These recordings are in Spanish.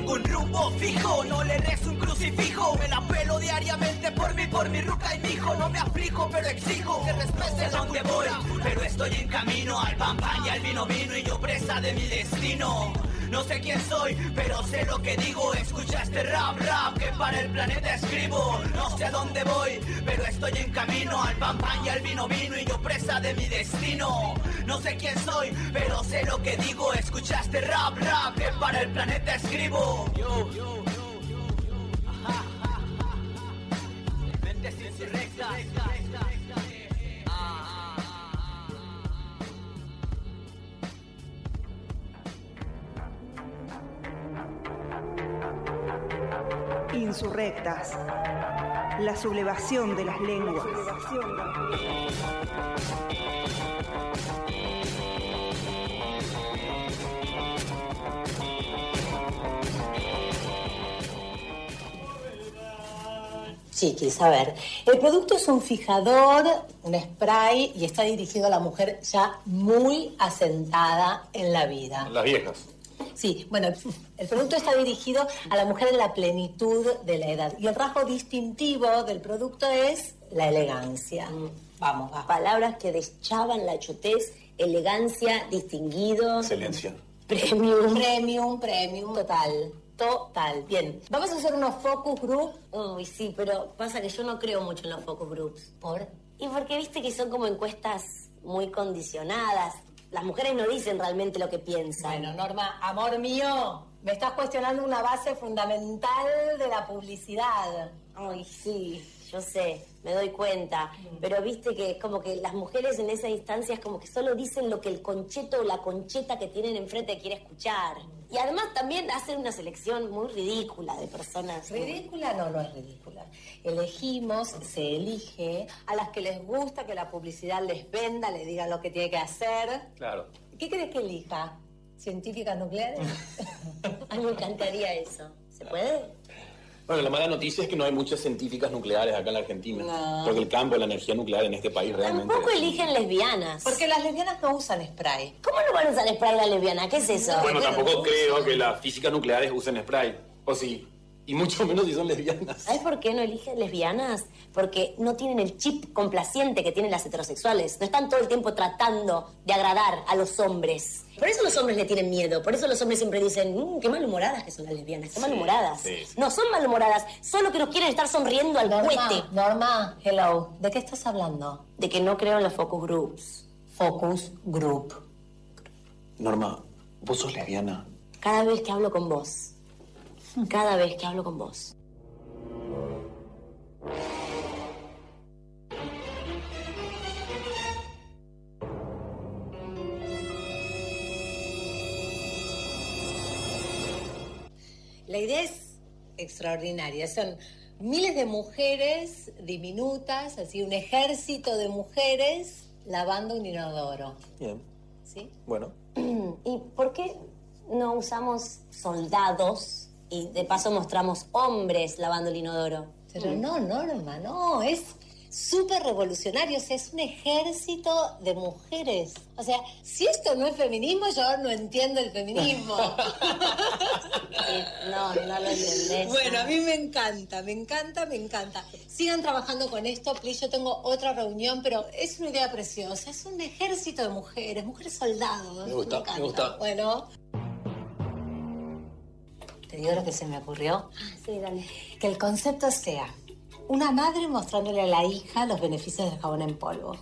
tengo un rumbo fijo, no le rezo un crucifijo. Me la pelo diariamente por mí, por mi ruca y mi hijo. No me aplico, pero exijo que respete donde voy. Pero estoy en camino al pan pan y al vino vino y yo presa de mi destino. No sé quién soy, pero sé lo que digo. Escucha este rap, rap que para el planeta escribo. No sé a dónde voy, pero estoy en camino al pan pan y al vino vino y yo presa de mi destino. No sé quién soy, pero sé lo que digo. Escucha este rap, rap que para el planeta escribo. Yo, yo, yo, yo, yo. Mentes insurrectas. Insurrectas. La sublevación de las lenguas. Chiquis, a ver, el producto es un fijador, un spray y está dirigido a la mujer ya muy asentada en la vida. Las viejas. Sí, bueno, el producto está dirigido a la mujer en la plenitud de la edad y el rasgo distintivo del producto es la elegancia. Vamos, va. Palabras que deschaban la chutez, elegancia, distinguido. Excelencia. Premium. Premium, premium, total. Total. Bien, vamos a hacer unos focus group. Uy, sí, pero pasa que yo no creo mucho en los focus groups. ¿Por? Y porque viste que son como encuestas muy condicionadas. Las mujeres no dicen realmente lo que piensan. Bueno, Norma, amor mío, me estás cuestionando una base fundamental de la publicidad. Ay, sí, yo sé, me doy cuenta. Pero viste que es como que las mujeres en esa instancia es como que solo dicen lo que el concheto o la concheta que tienen enfrente quiere escuchar. Y además también hacen una selección muy ridícula de personas. Ridícula no, no es ridícula. Elegimos, se elige a las que les gusta que la publicidad les venda, les diga lo que tiene que hacer. Claro. ¿Qué crees que elija? ¿Científicas nucleares? A mí me encantaría eso. ¿Se puede? Bueno, la mala noticia es que no hay muchas científicas nucleares acá en la Argentina. No. Porque el campo de la energía nuclear en este país realmente... Tampoco eligen lesbianas. Porque las lesbianas no usan spray. ¿Cómo no van a usar spray la lesbiana? ¿Qué es eso? Bueno, tampoco creo que las físicas nucleares usen spray. O sí. Y mucho menos si son lesbianas. ¿Sabes por qué no eligen lesbianas? Porque no tienen el chip complaciente que tienen las heterosexuales. No están todo el tiempo tratando de agradar a los hombres. Por eso los hombres le tienen miedo. Por eso los hombres siempre dicen, "Mm, qué malhumoradas que son las lesbianas. Qué malhumoradas. sí, sí. No son malhumoradas, solo que nos quieren estar sonriendo al Norma. Norma, hello. ¿De qué estás hablando? De que no creo en los focus groups. Focus Group. Norma, vos sos lesbiana. Cada vez que hablo con vos. Cada vez que hablo con vos. La idea es extraordinaria. Son miles de mujeres diminutas, así un ejército de mujeres lavando un inodoro. Bien. ¿Sí? Bueno. ¿Y por qué no usamos soldados y de paso mostramos hombres lavando el inodoro? Pero no, Norma, no, es súper revolucionario, o sea, es un ejército de mujeres. O sea, si esto no es feminismo, yo no entiendo el feminismo. No, no lo entendés. Bueno, a mí me encanta, me encanta, me encanta. Sigan trabajando con esto, please. Yo tengo otra reunión, pero es una idea preciosa. Es un ejército de mujeres, mujeres soldados. Me gusta, me encanta. gusta. Bueno. Digo lo que se me ocurrió. Ah, sí, dale. Que el concepto sea una madre mostrándole a la hija los beneficios del jabón en polvo.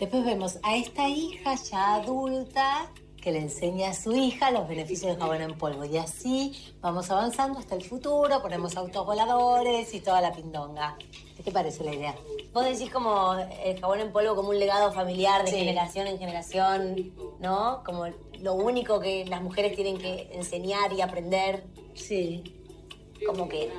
Después vemos a esta hija ya adulta que le enseña a su hija los beneficios del jabón en polvo. Y así vamos avanzando hasta el futuro, ponemos autos voladores y toda la pindonga. ¿Qué te parece la idea? Vos decís como el jabón en polvo como un legado familiar de Sí. generación en generación, ¿no? Como lo único que las mujeres tienen que enseñar y aprender. Sí. Como que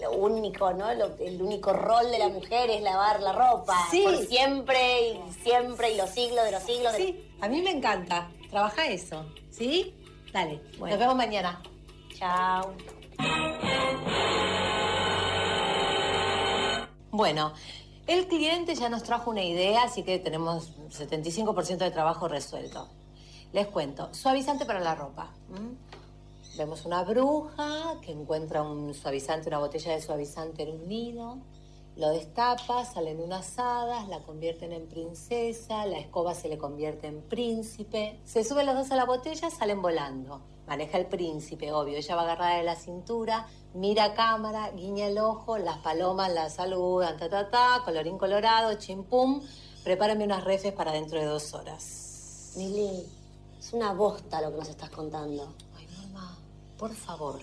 lo único, ¿no? Lo- el único rol de la mujer es lavar la ropa. Sí. Por siempre y siempre y los siglos de los siglos. de- Sí, a mí me encanta. Trabaja eso. ¿Sí? Dale. Bueno. Nos vemos mañana. Chao. Bueno, el cliente ya nos trajo una idea, así que tenemos 75% de trabajo resuelto. Les cuento, suavizante para la ropa. Vemos una bruja que encuentra un suavizante, una botella de suavizante en un nido, lo destapa, salen unas hadas, la convierten en princesa, la escoba se le convierte en príncipe, se suben los dos a la botella, salen volando. Maneja el príncipe, obvio, ella va agarrada de la cintura, mira a cámara, guiña el ojo, las palomas la saludan, ta ta ta, colorín colorado, chimpum, prepárame unas refes para dentro de dos horas. Mili, es una bosta lo que nos estás contando. Por favor.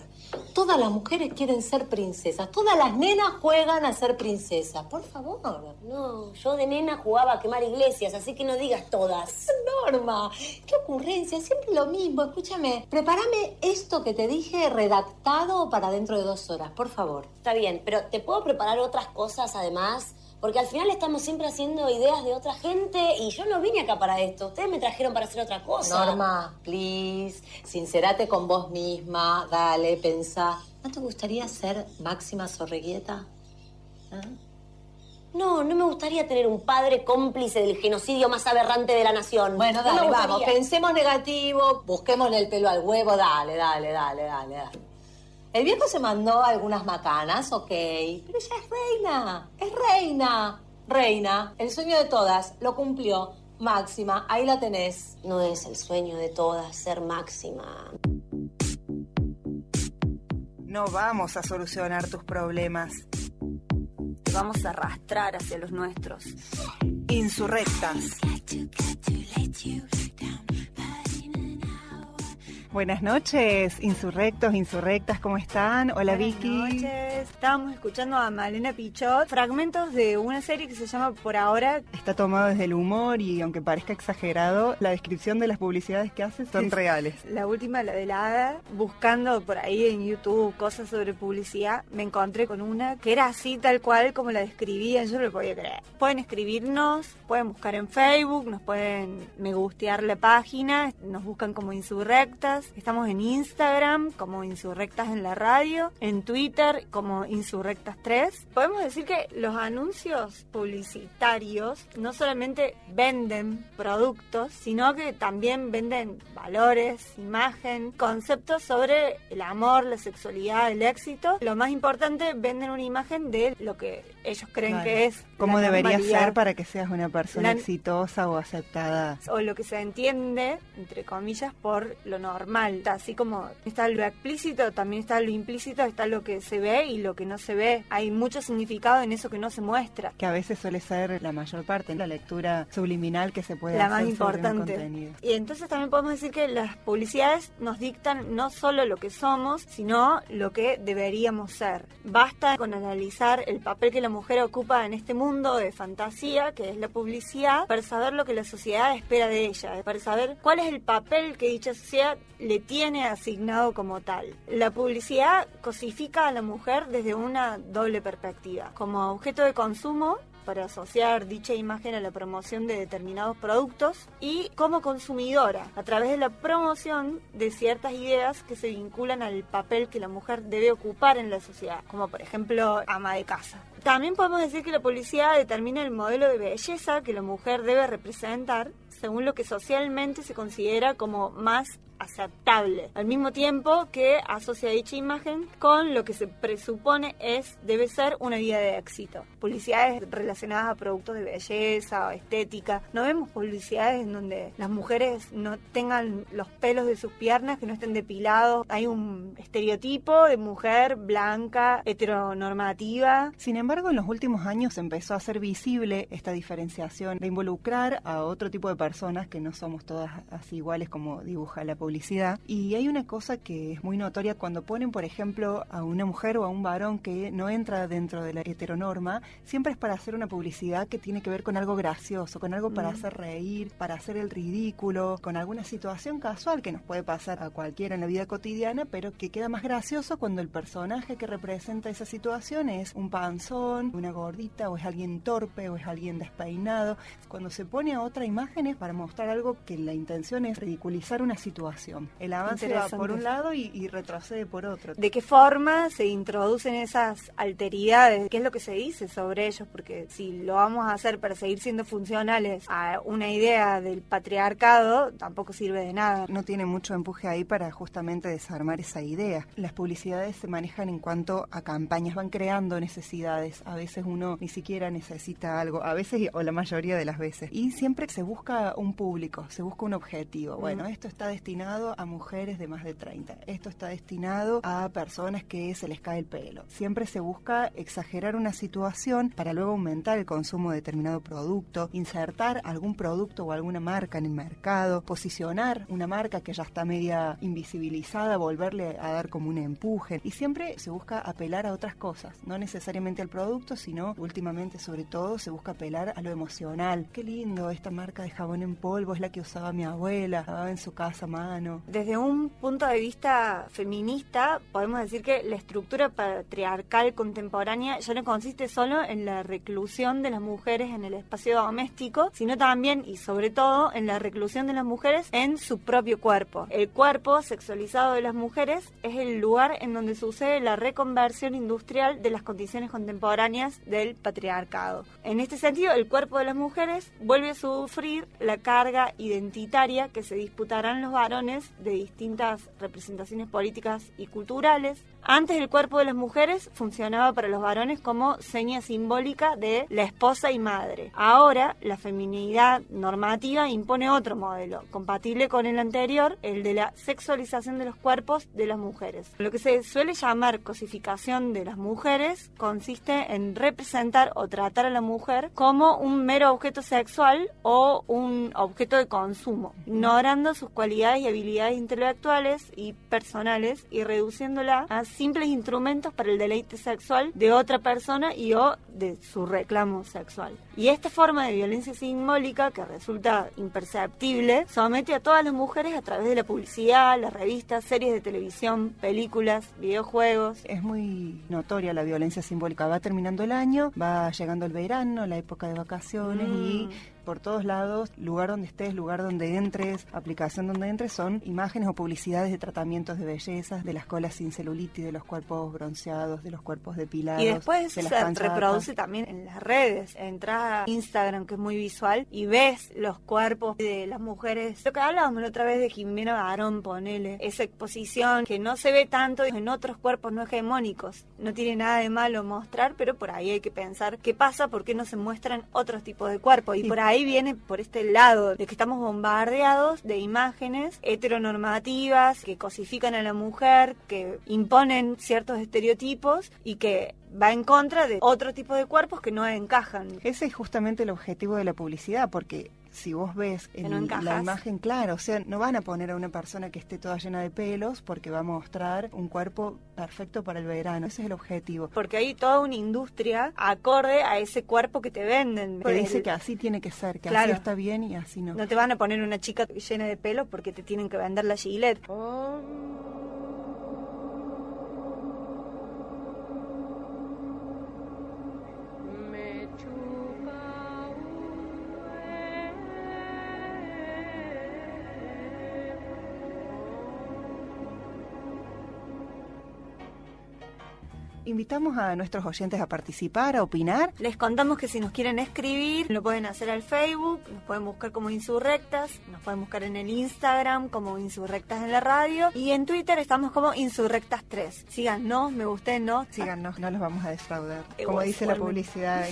Todas las mujeres quieren ser princesas. Todas las nenas juegan a ser princesas. Por favor. No, yo de nena jugaba a quemar iglesias, así que no digas todas. Norma, qué ocurrencia. Siempre lo mismo. Escúchame, prepárame esto que te dije redactado para dentro de dos horas, por favor. Está bien, pero ¿te puedo preparar otras cosas además? Porque al final estamos siempre haciendo ideas de otra gente y yo no vine acá para esto. Ustedes me trajeron para hacer otra cosa. Norma, please, sincerate con vos misma. Dale, pensá. ¿No te gustaría ser Máxima Sorreguieta? ¿Ah? No, no me gustaría tener un padre cómplice del genocidio más aberrante de la nación. Bueno, dale, vamos. Pensemos negativo, busquémosle el pelo al huevo. Dale, dale, dale, dale, dale. El viejo se mandó algunas macanas, ok, pero ella es reina, es reina, reina. El sueño de todas lo cumplió. Máxima, ahí la tenés. No es el sueño de todas ser máxima. No vamos a solucionar tus problemas. Te vamos a arrastrar hacia los nuestros. Insurrectas. Buenas noches, insurrectos, insurrectas, ¿cómo están? Hola Buenas Vicky. noches. Estábamos escuchando a Malena Pichot, fragmentos de una serie que se llama Por ahora. Está tomado desde el humor y aunque parezca exagerado, la descripción de las publicidades que hace son reales. La última, la de la hada, buscando por ahí en YouTube cosas sobre publicidad, me encontré con una que era así tal cual como la describían, yo no lo podía creer. Pueden escribirnos, pueden buscar en Facebook, nos pueden me gustear la página, nos buscan como insurrectas, estamos en Instagram como insurrectas en la radio, en Twitter como insurrectas 3. Podemos decir que los anuncios publicitarios no solamente venden productos, sino que también venden valores, imagen, conceptos sobre el amor, la sexualidad, el éxito. Lo más importante, venden una imagen de lo que ellos creen Claro. que es. ¿Cómo debería normalidad ser para que seas una persona La- exitosa o aceptada? o lo que se entiende, entre comillas, por lo normal. Así como está lo explícito, también está lo implícito, está lo que se ve y lo que no se ve. Hay mucho significado en eso que no se muestra. Que a veces suele ser la mayor parte, la lectura subliminal que se puede la hacer más sobre un importante. contenido. Y entonces también podemos decir que las publicidades nos dictan no solo lo que somos, sino lo que deberíamos ser. Basta con analizar el papel que la mujer ocupa en este mundo de fantasía, que es la publicidad, para saber lo que la sociedad espera de ella, para saber cuál es el papel que dicha sociedad le tiene asignado como tal. La publicidad cosifica a la mujer desde una doble perspectiva, como objeto de consumo para asociar dicha imagen a la promoción de determinados productos y como consumidora a través de la promoción de ciertas ideas que se vinculan al papel que la mujer debe ocupar en la sociedad, como por ejemplo ama de casa. También podemos decir que la publicidad determina el modelo de belleza que la mujer debe representar según lo que socialmente se considera como más aceptable, al mismo tiempo que asocia dicha imagen con lo que se presupone es debe ser una vida de éxito. Publicidades relacionadas a productos de belleza o estética. No vemos publicidades en donde las mujeres no tengan los pelos de sus piernas, que no estén depilados. Hay un estereotipo de mujer blanca, heteronormativa. Sin embargo, en los últimos años empezó a ser visible esta diferenciación de involucrar a otro tipo de personas que no somos todas así iguales como dibuja la publicidad. Y hay una cosa que es muy notoria cuando ponen, por ejemplo, a una mujer o a un varón que no entra dentro de la heteronorma, siempre es para hacer una publicidad que tiene que ver con algo gracioso, con algo para hacer reír, para hacer el ridículo, con alguna situación casual que nos puede pasar a cualquiera en la vida cotidiana, pero que queda más gracioso cuando el personaje que representa esa situación es un panzón, una gordita, o es alguien torpe, o es alguien despeinado. Cuando se pone a otra imagen es para mostrar algo que la intención es ridiculizar una situación El avance va por un lado y, y, retrocede por otro. ¿De qué forma se introducen esas alteridades? ¿Qué es lo que se dice sobre ellos? Porque si lo vamos a hacer para seguir siendo funcionales a una idea del patriarcado, tampoco sirve de nada. No tiene mucho empuje ahí para justamente desarmar esa idea. Las publicidades se manejan en cuanto a campañas, van creando necesidades. A veces uno ni siquiera necesita algo, a veces o la mayoría de las veces. Y siempre se busca un público, se busca un objetivo. Bueno, esto está destinado a mujeres de más de 30, esto está destinado a personas que se les cae el pelo. Siempre se busca exagerar una situación para luego aumentar el consumo de determinado producto, insertar algún producto o alguna marca en el mercado, posicionar una marca que ya está media invisibilizada, volverle a dar como un empuje. Y siempre se busca apelar a otras cosas, no necesariamente al producto, sino últimamente sobre todo se busca apelar a lo emocional. Qué lindo, esta marca de jabón en polvo es la que usaba mi abuela, en su casa a mano. Desde un punto de vista feminista, podemos decir que la estructura patriarcal contemporánea ya no consiste solo en la reclusión de las mujeres en el espacio doméstico, sino también y sobre todo en la reclusión de las mujeres en su propio cuerpo. El cuerpo sexualizado de las mujeres es el lugar en donde sucede la reconversión industrial de las condiciones contemporáneas del patriarcado. En este sentido, el cuerpo de las mujeres vuelve a sufrir la carga identitaria que se disputarán los varones de distintas representaciones políticas y culturales. Antes el cuerpo de las mujeres funcionaba para los varones como seña simbólica de la esposa y madre. Ahora la feminidad normativa impone otro modelo, compatible con el anterior, el de la sexualización de los cuerpos de las mujeres. Lo que se suele llamar cosificación de las mujeres consiste en representar o tratar a la mujer como un mero objeto sexual o un objeto de consumo, ignorando sus cualidades y habilidades intelectuales y personales y reduciéndola a simples instrumentos para el deleite sexual de otra persona y o de su reclamo sexual. Y esta forma de violencia simbólica, que resulta imperceptible, somete a todas las mujeres a través de la publicidad, las revistas, series de televisión, películas, videojuegos. Es muy notoria la violencia simbólica. Va terminando el año, va llegando el verano, la época de vacaciones y mm por todos lados, lugar donde estés, lugar donde entres, aplicación donde entres, son imágenes o publicidades de tratamientos de belleza, de las colas sin celulitis, de los cuerpos bronceados, de los cuerpos depilados. Y después se reproduce también en las redes. Entras a Instagram, que es muy visual, y ves los cuerpos de las mujeres. Lo que hablábamos la otra vez de Jimena Barón, ponele, esa exposición que no se ve tanto en otros cuerpos no hegemónicos. No tiene nada de malo mostrar, pero por ahí hay que pensar qué pasa, por qué no se muestran otros tipos de cuerpos. Y por ahí ahí viene por este lado de que estamos bombardeados de imágenes heteronormativas que cosifican a la mujer, que imponen ciertos estereotipos y que va en contra de otro tipo de cuerpos que no encajan. Ese es justamente el objetivo de la publicidad, porque si vos ves en la imagen, claro, o sea, no van a poner a una persona que esté toda llena de pelos porque va a mostrar un cuerpo perfecto para el verano. Ese es el objetivo. Porque hay toda una industria acorde a ese cuerpo que te venden. Que dice que así tiene que ser, que así está bien y así no. No te van a poner una chica llena de pelo porque te tienen que vender la gilet. Oh. Invitamos a nuestros oyentes a participar, a opinar. Les contamos que si nos quieren escribir, lo pueden hacer al Facebook, nos pueden buscar como Insurrectas, nos pueden buscar en el Instagram como Insurrectas en la radio y en Twitter estamos como Insurrectas3. Síganos, me gusten, ¿no? Síganos, no los vamos a defraudar. Como dice la publicidad,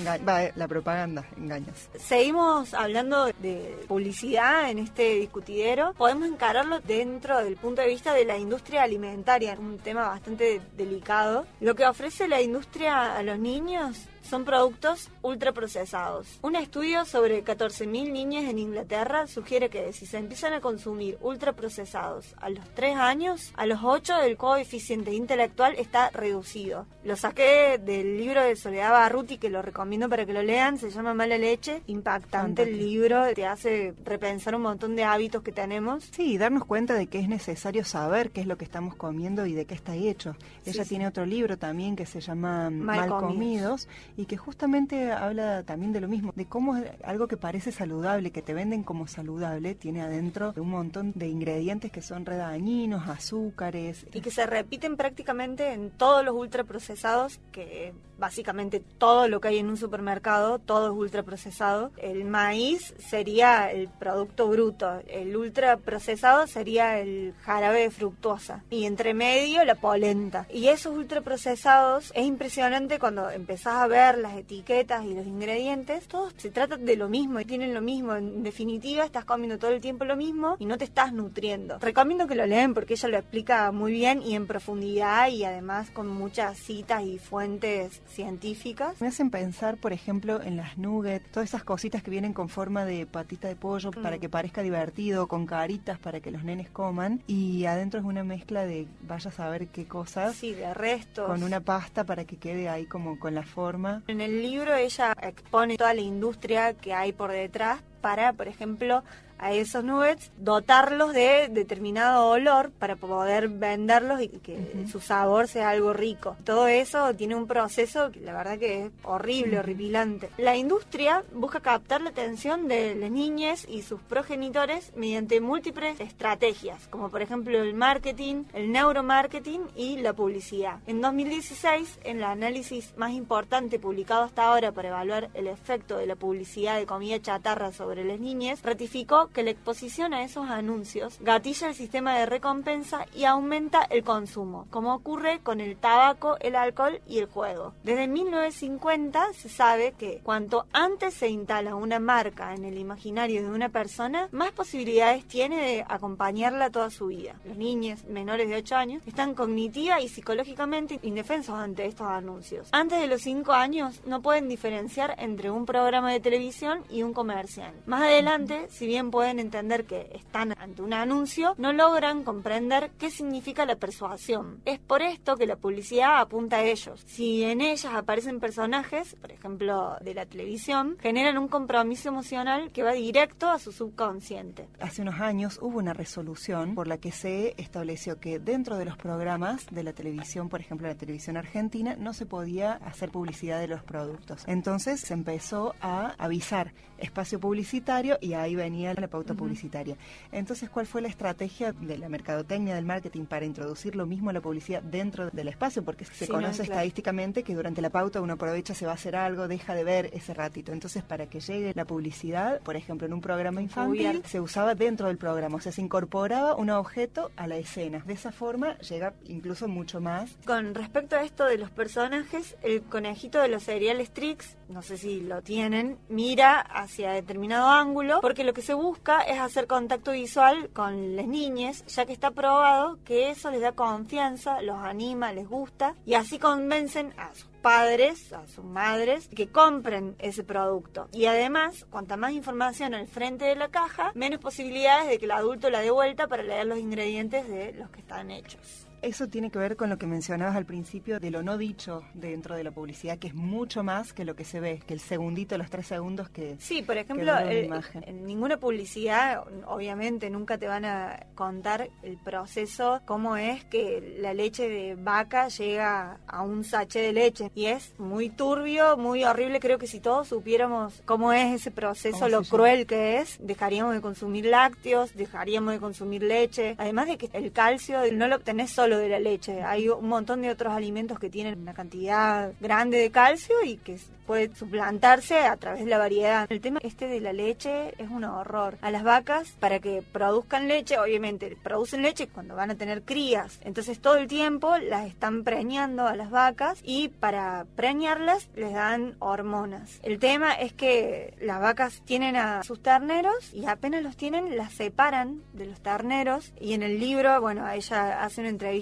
la propaganda, engaños. Seguimos hablando de publicidad en este discutidero. Podemos encararlo dentro del punto de vista de la industria alimentaria, un tema bastante delicado. Lo que ofrece la industria a los niños son productos ultraprocesados. Un estudio sobre 14.000 niñas en Inglaterra sugiere que si se empiezan a consumir ultraprocesados a los 3 años, a los 8 el coeficiente intelectual está reducido. Lo saqué del libro de Soledad Barruti, que lo recomiendo para que lo lean, se llama Mala Leche. Impactante el libro, te hace repensar un montón de hábitos que tenemos. Sí, y darnos cuenta de que es necesario saber qué es lo que estamos comiendo y de qué está hecho. Ella tiene otro libro también que se llama Mal, comidos y que justamente habla también de lo mismo, de cómo algo que parece saludable, que te venden como saludable, tiene adentro un montón de ingredientes que son redañinos, azúcares. Y que se repiten prácticamente en todos los ultraprocesados, que básicamente todo lo que hay en un supermercado, todo es ultraprocesado. El maíz sería el producto bruto, el ultraprocesado sería el jarabe de fructosa y entre medio la polenta. Y esos ultraprocesados es impresionante cuando empezás a ver las etiquetas y los ingredientes, todos se tratan de lo mismo y tienen lo mismo. En definitiva, estás comiendo todo el tiempo lo mismo y no te estás nutriendo. Recomiendo que lo leen porque ella lo explica muy bien y en profundidad y además con muchas citas y fuentes científicas. Me hacen pensar, por ejemplo, en las nuggets, todas esas cositas que vienen con forma de patita de pollo para Mm. que parezca divertido, con caritas para que los nenes coman y adentro es una mezcla de vaya a saber qué cosas. Sí, de restos. Con una pasta para que quede ahí como con la forma. En el libro ella expone toda la industria que hay por detrás para, por ejemplo, a esos nuggets, dotarlos de determinado olor para poder venderlos y que su sabor sea algo rico. Todo eso tiene un proceso que la verdad que es horrible, horripilante. La industria busca captar la atención de las niñas y sus progenitores mediante múltiples estrategias, como por ejemplo el marketing, el neuromarketing y la publicidad. En 2016, en el análisis más importante publicado hasta ahora para evaluar el efecto de la publicidad de comida chatarra sobre las niñas, ratificó que la exposición a esos anuncios gatilla el sistema de recompensa y aumenta el consumo, como ocurre con el tabaco, el alcohol y el juego. Desde 1950 se sabe que cuanto antes se instala una marca en el imaginario de una persona, más posibilidades tiene de acompañarla toda su vida. Los niños menores de 8 años están cognitiva y psicológicamente indefensos ante estos anuncios. Antes de los 5 años no pueden diferenciar entre un programa de televisión y un comercial. Más adelante, si bien pueden entender que están ante un anuncio, no logran comprender qué significa la persuasión. Es por esto que la publicidad apunta a ellos. Si en ellas aparecen personajes, por ejemplo, de la televisión, generan un compromiso emocional que va directo a su subconsciente. Hace unos años hubo una resolución por la que se estableció que dentro de los programas de la televisión, por ejemplo la televisión argentina, no se podía hacer publicidad de los productos. Entonces se empezó a avisar espacio publicitario y ahí venía la pauta publicitaria. Entonces, ¿cuál fue la estrategia de la mercadotecnia del marketing para introducir lo mismo la publicidad dentro del espacio? Porque se Sí, conoce no, claro. estadísticamente que durante la pauta uno aprovecha, se va a hacer algo, deja de ver ese ratito. Entonces, para que llegue la publicidad, por ejemplo, en un programa infantil, se usaba dentro del programa, o sea, se incorporaba un objeto a la escena. De esa forma llega incluso mucho más. Con respecto a esto de los personajes, el conejito de los cereales Trix, no sé si lo tienen, mira hacia determinado ángulo, porque lo que se busca es hacer contacto visual con las niñas, ya que está probado que eso les da confianza, los anima, les gusta, y así convencen a sus padres, a sus madres, que compren ese producto. Y además, cuanta más información al frente de la caja, menos posibilidades de que el adulto la dé vuelta para leer los ingredientes de los que están hechos. Eso tiene que ver con lo que mencionabas al principio de lo no dicho dentro de la publicidad, que es mucho más que lo que se ve, que el segundito, los tres segundos que... Sí, por ejemplo, el- imagen. en ninguna publicidad, obviamente, nunca te van a contar el proceso, cómo es que la leche de vaca llega a un sachet de leche. Y es muy turbio, muy horrible. Creo que si todos supiéramos cómo es ese proceso, ¿Cómo lo cruel que es, dejaríamos de consumir lácteos, dejaríamos de consumir leche. Además de que el calcio no lo obtenés solo de la leche. Hay un montón de otros alimentos que tienen una cantidad grande de calcio y que puede suplantarse a través de la variedad. El tema este de la leche es un horror. A las vacas, para que produzcan leche, obviamente producen leche cuando van a tener crías. Entonces todo el tiempo las están preñando a las vacas y para preñarlas les dan hormonas. El tema es que las vacas tienen a sus terneros y apenas los tienen las separan de los terneros y en el libro, bueno, ella hace una entrevista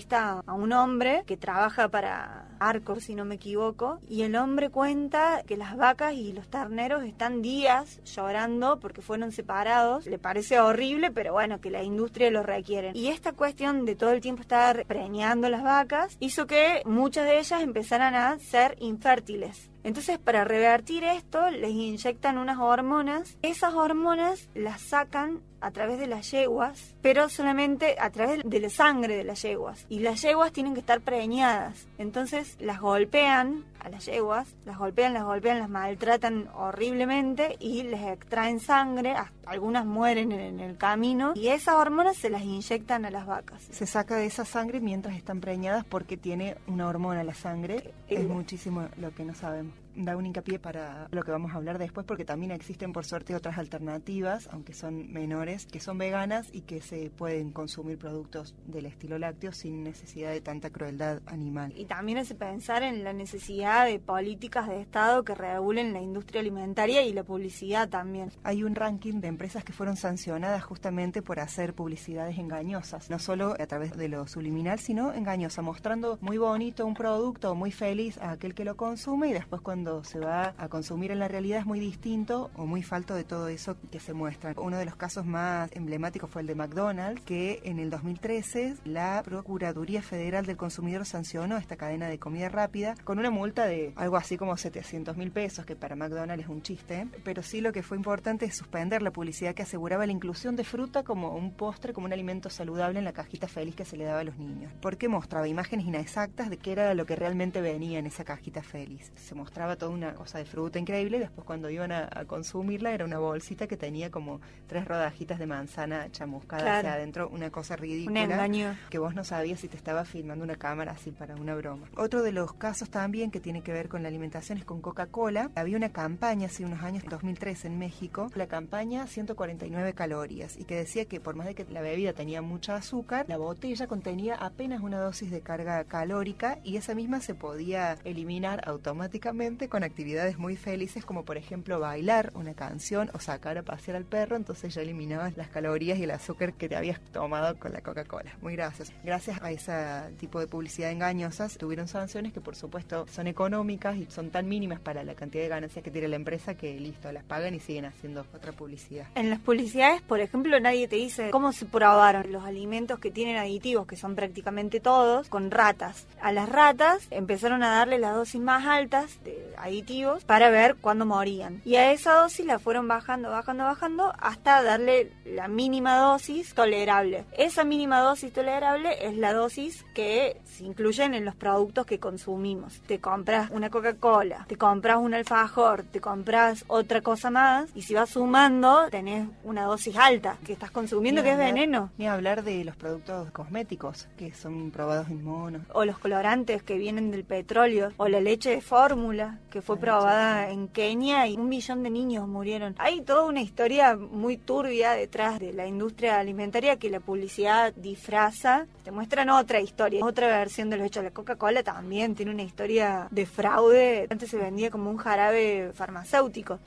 a un hombre que trabaja para Arcor, si no me equivoco, y el hombre cuenta que las vacas y los terneros están días llorando porque fueron separados. Le parece horrible, pero bueno, que la industria lo requiere. Y esta cuestión de todo el tiempo estar preñando las vacas hizo que muchas de ellas empezaran a ser infértiles. Entonces, para revertir esto, les inyectan unas hormonas. Esas hormonas las sacan a través de las yeguas, pero solamente a través de la sangre de las yeguas. Y las yeguas tienen que estar preñadas. Entonces las golpean a las yeguas, las golpean, las golpean, las maltratan horriblemente y les extraen sangre, algunas mueren en el camino y esas hormonas se las inyectan a las vacas. Se saca de esa sangre mientras están preñadas porque tiene una hormona la sangre. Es muchísimo lo que no sabemos da un hincapié para lo que vamos a hablar después, porque también existen por suerte otras alternativas, aunque son menores, que son veganas y que se pueden consumir productos del estilo lácteo sin necesidad de tanta crueldad animal. Y también es pensar en la necesidad de políticas de Estado que regulen la industria alimentaria y la publicidad también. Hay un ranking de empresas que fueron sancionadas justamente por hacer publicidades engañosas, no solo a través de lo subliminal, sino engañosa, mostrando muy bonito un producto, muy feliz a aquel que lo consume y después cuando se va a consumir en la realidad es muy distinto o muy falto de todo eso que se muestra. Uno de los casos más emblemáticos fue el de McDonald's, que en el 2013 la Procuraduría Federal del Consumidor sancionó esta cadena de comida rápida con una multa de algo así como 700 mil pesos, que para McDonald's es un chiste, pero sí lo que fue importante es suspender la publicidad que aseguraba la inclusión de fruta como un postre, como un alimento saludable en la cajita feliz que se le daba a los niños, porque mostraba imágenes inexactas de qué era lo que realmente venía en esa cajita feliz. Se mostraba toda una cosa de fruta increíble y después cuando iban a, consumirla era una bolsita que tenía como tres rodajitas de manzana chamuscada hacia adentro, una cosa ridícula. Un engaño. Que vos no sabías si te estaba filmando una cámara así para una broma. Otro de los casos también que tiene que ver con la alimentación es con Coca-Cola. Había una campaña hace unos años, en 2003 en México, la campaña 149 calorías y que decía que por más de que la bebida tenía mucha azúcar, la botella contenía apenas una dosis de carga calórica y esa misma se podía eliminar automáticamente con actividades muy felices como por ejemplo bailar una canción o sacar a pasear al perro, entonces ya eliminabas las calorías y el azúcar que te habías tomado con la Coca-Cola. Muy gracias. Gracias a ese tipo de publicidad engañosas tuvieron sanciones que por supuesto son económicas y son tan mínimas para la cantidad de ganancias que tiene la empresa que listo, las pagan y siguen haciendo otra publicidad. En las publicidades, por ejemplo, nadie te dice cómo se probaron los alimentos que tienen aditivos, que son prácticamente todos, con ratas. A las ratas empezaron a darle las dosis más altas de aditivos para ver cuándo morían. Y a esa dosis la fueron bajando, bajando, bajando hasta darle la mínima dosis tolerable. Esa mínima dosis tolerable es la dosis que se incluyen en los productos que consumimos. Te compras una Coca-Cola, te compras un alfajor, te compras otra cosa más y si vas sumando tenés una dosis alta que estás consumiendo que es veneno. Ni hablar de los productos cosméticos que son probados en monos. O los colorantes que vienen del petróleo o la leche de fórmula que fue probada en Kenia y un millón de niños murieron. Hay toda una historia muy turbia detrás de la industria alimentaria que la publicidad disfraza. Te muestran otra historia, otra versión de los hechos. La Coca-Cola también tiene una historia de fraude. Antes se vendía como un jarabe farmacéutico.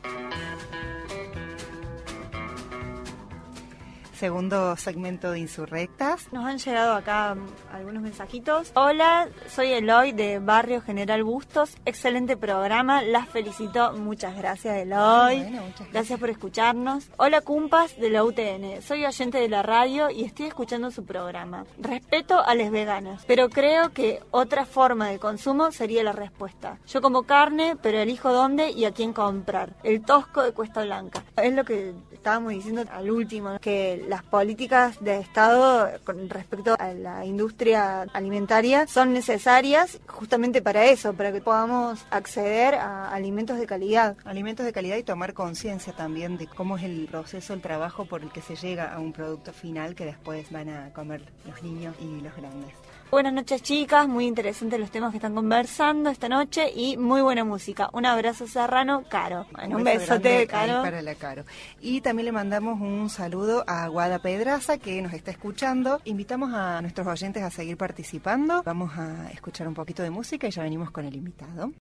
Segundo segmento de Insurrectas. Nos han llegado acá mm, algunos mensajitos. Hola, soy Eloy de Barrio General Bustos. Excelente programa, las felicito. Muchas gracias, Eloy. gracias. por escucharnos. Hola, Cumpas de la UTN. Soy oyente de la radio y estoy escuchando su programa. Respeto a las veganas, pero creo que otra forma de consumo sería la respuesta. Yo como carne, pero elijo dónde y a quién comprar. El tosco de Cuesta Blanca. Es lo que estábamos diciendo al último, que las políticas de Estado con respecto a la industria alimentaria son necesarias justamente para eso, para que podamos acceder a alimentos de calidad. Alimentos de calidad y tomar conciencia también de cómo es el proceso, el trabajo por el que se llega a un producto final que después van a comer los niños y los grandes. Buenas noches chicas, muy interesantes los temas que están conversando esta noche y muy buena música. Un abrazo serrano, Caro. un, besote, Caro. Para la Caro. Y también le mandamos un saludo a Guada Pedraza que nos está escuchando. Invitamos a nuestros oyentes a seguir participando. Vamos a escuchar un poquito de música y ya venimos con el invitado.